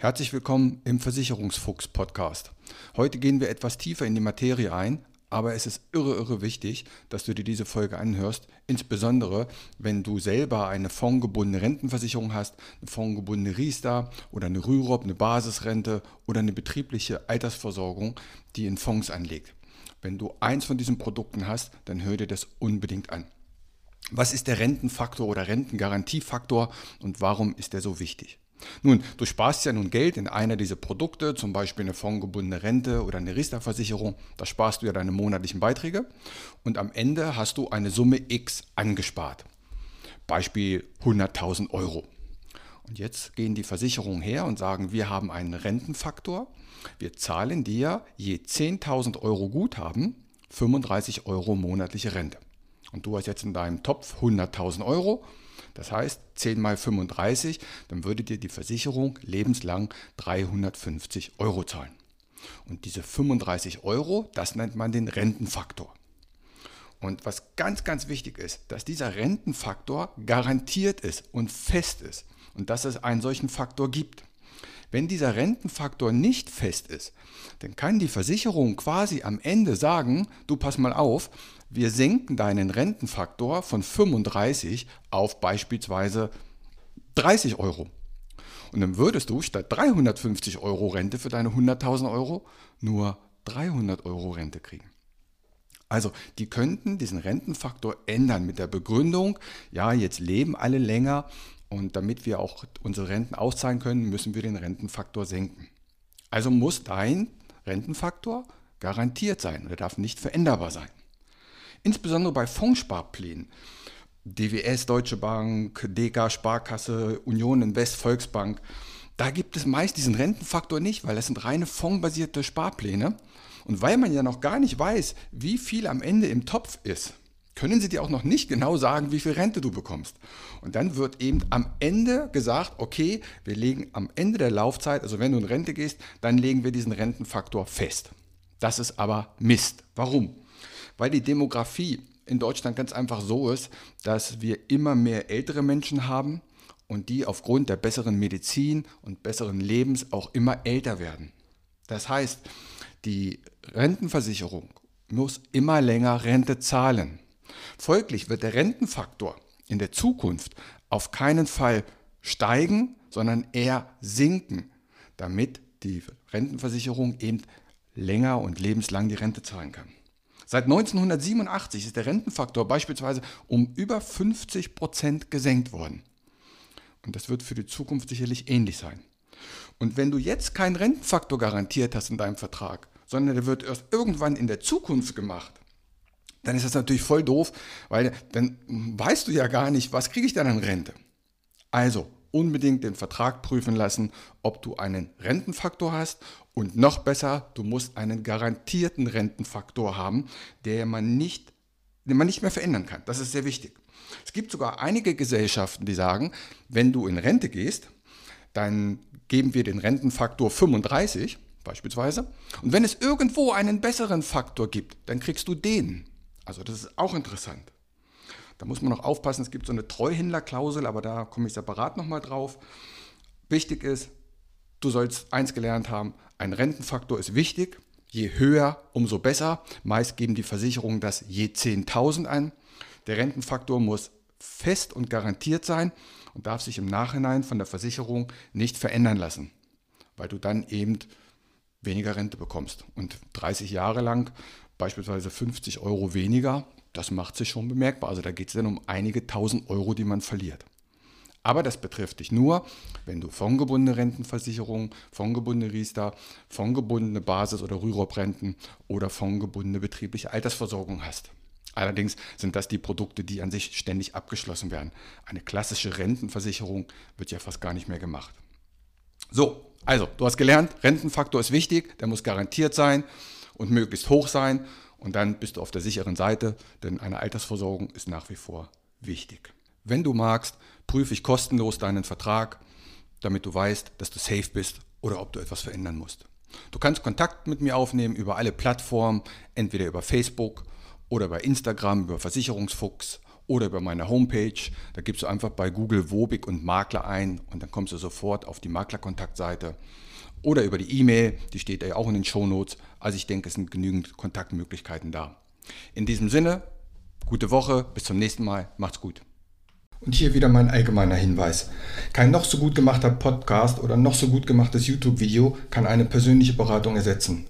Herzlich willkommen im Versicherungsfuchs Podcast. Heute gehen wir etwas tiefer in die Materie ein, aber es ist irre, irre wichtig, dass du dir diese Folge anhörst, insbesondere wenn du selber eine fondgebundene Rentenversicherung hast, eine fondgebundene Riester oder eine Rürup, eine Basisrente oder eine betriebliche Altersversorgung, die in Fonds anlegt. Wenn du eins von diesen Produkten hast, dann hör dir das unbedingt an. Was ist der Rentenfaktor oder Rentengarantiefaktor und warum ist der so wichtig? Nun, du sparst ja nun Geld in einer dieser Produkte, zum Beispiel eine fondgebundene Rente oder eine Riester-Versicherung. Da sparst du ja deine monatlichen Beiträge und am Ende hast du eine Summe X angespart. Beispiel 100.000 Euro. Und jetzt gehen die Versicherungen her und sagen, wir haben einen Rentenfaktor. Wir zahlen dir je 10.000 Euro Guthaben 35 Euro monatliche Rente. Und du hast jetzt in deinem Topf 100.000 Euro das heißt, 10 mal 35, dann würde dir die Versicherung lebenslang 350 Euro zahlen. Und diese 35 Euro, das nennt man den Rentenfaktor. Und was ganz, ganz wichtig ist, dass dieser Rentenfaktor garantiert ist und fest ist und dass es einen solchen Faktor gibt. Wenn dieser Rentenfaktor nicht fest ist, dann kann die Versicherung quasi am Ende sagen, du pass mal auf, wir senken deinen Rentenfaktor von 35 auf beispielsweise 30 Euro. Und dann würdest du statt 350 Euro Rente für deine 100.000 Euro nur 300 Euro Rente kriegen. Also die könnten diesen Rentenfaktor ändern mit der Begründung, ja, jetzt leben alle länger und damit wir auch unsere Renten auszahlen können, müssen wir den Rentenfaktor senken. Also muss dein Rentenfaktor garantiert sein oder darf nicht veränderbar sein. Insbesondere bei Fondssparplänen, DWS, Deutsche Bank, DK, Sparkasse, Union Invest, Volksbank, da gibt es meist diesen Rentenfaktor nicht, weil das sind reine fondbasierte Sparpläne. Und weil man ja noch gar nicht weiß, wie viel am Ende im Topf ist, können sie dir auch noch nicht genau sagen, wie viel Rente du bekommst. Und dann wird eben am Ende gesagt, okay, wir legen am Ende der Laufzeit, also wenn du in Rente gehst, dann legen wir diesen Rentenfaktor fest. Das ist aber Mist. Warum? Weil die Demografie in Deutschland ganz einfach so ist, dass wir immer mehr ältere Menschen haben und die aufgrund der besseren Medizin und besseren Lebens auch immer älter werden. Das heißt, die Rentenversicherung muss immer länger Rente zahlen. Folglich wird der Rentenfaktor in der Zukunft auf keinen Fall steigen, sondern eher sinken, damit die Rentenversicherung eben länger und lebenslang die Rente zahlen kann. Seit 1987 ist der Rentenfaktor beispielsweise um über 50 Prozent gesenkt worden. Und das wird für die Zukunft sicherlich ähnlich sein. Und wenn du jetzt keinen Rentenfaktor garantiert hast in deinem Vertrag, sondern der wird erst irgendwann in der Zukunft gemacht, dann ist das natürlich voll doof, weil dann weißt du ja gar nicht, was kriege ich dann an Rente. Also unbedingt den Vertrag prüfen lassen, ob du einen Rentenfaktor hast und noch besser, du musst einen garantierten Rentenfaktor haben, der man nicht, den man nicht mehr verändern kann. Das ist sehr wichtig. Es gibt sogar einige Gesellschaften, die sagen, wenn du in Rente gehst, dann geben wir den Rentenfaktor 35 beispielsweise. Und wenn es irgendwo einen besseren Faktor gibt, dann kriegst du den. Also das ist auch interessant. Da muss man noch aufpassen, es gibt so eine Treuhändlerklausel, aber da komme ich separat nochmal drauf. Wichtig ist, du sollst eins gelernt haben, ein Rentenfaktor ist wichtig. Je höher, umso besser. Meist geben die Versicherungen das je 10.000 an. Der Rentenfaktor muss fest und garantiert sein und darf sich im Nachhinein von der Versicherung nicht verändern lassen, weil du dann eben weniger Rente bekommst. Und 30 Jahre lang beispielsweise 50 Euro weniger, das macht sich schon bemerkbar. Also da geht es dann um einige tausend Euro, die man verliert. Aber das betrifft dich nur, wenn du fondgebundene Rentenversicherung, fondgebundene Riester, fondgebundene Basis- oder Rürup-Renten oder fondgebundene betriebliche Altersversorgung hast. Allerdings sind das die Produkte, die an sich ständig abgeschlossen werden. Eine klassische Rentenversicherung wird ja fast gar nicht mehr gemacht. So, also, du hast gelernt, Rentenfaktor ist wichtig, der muss garantiert sein und möglichst hoch sein und dann bist du auf der sicheren Seite, denn eine Altersversorgung ist nach wie vor wichtig. Wenn du magst, prüfe ich kostenlos deinen Vertrag, damit du weißt, dass du safe bist oder ob du etwas verändern musst. Du kannst Kontakt mit mir aufnehmen über alle Plattformen, entweder über Facebook oder bei Instagram, über Versicherungsfuchs oder über meine Homepage. Da gibst du einfach bei Google Wobig und Makler ein und dann kommst du sofort auf die Maklerkontaktseite. Oder über die E-Mail, die steht ja auch in den Show Notes. Also ich denke, es sind genügend Kontaktmöglichkeiten da. In diesem Sinne, gute Woche, bis zum nächsten Mal, macht's gut. Und hier wieder mein allgemeiner Hinweis. Kein noch so gut gemachter Podcast oder noch so gut gemachtes YouTube-Video kann eine persönliche Beratung ersetzen.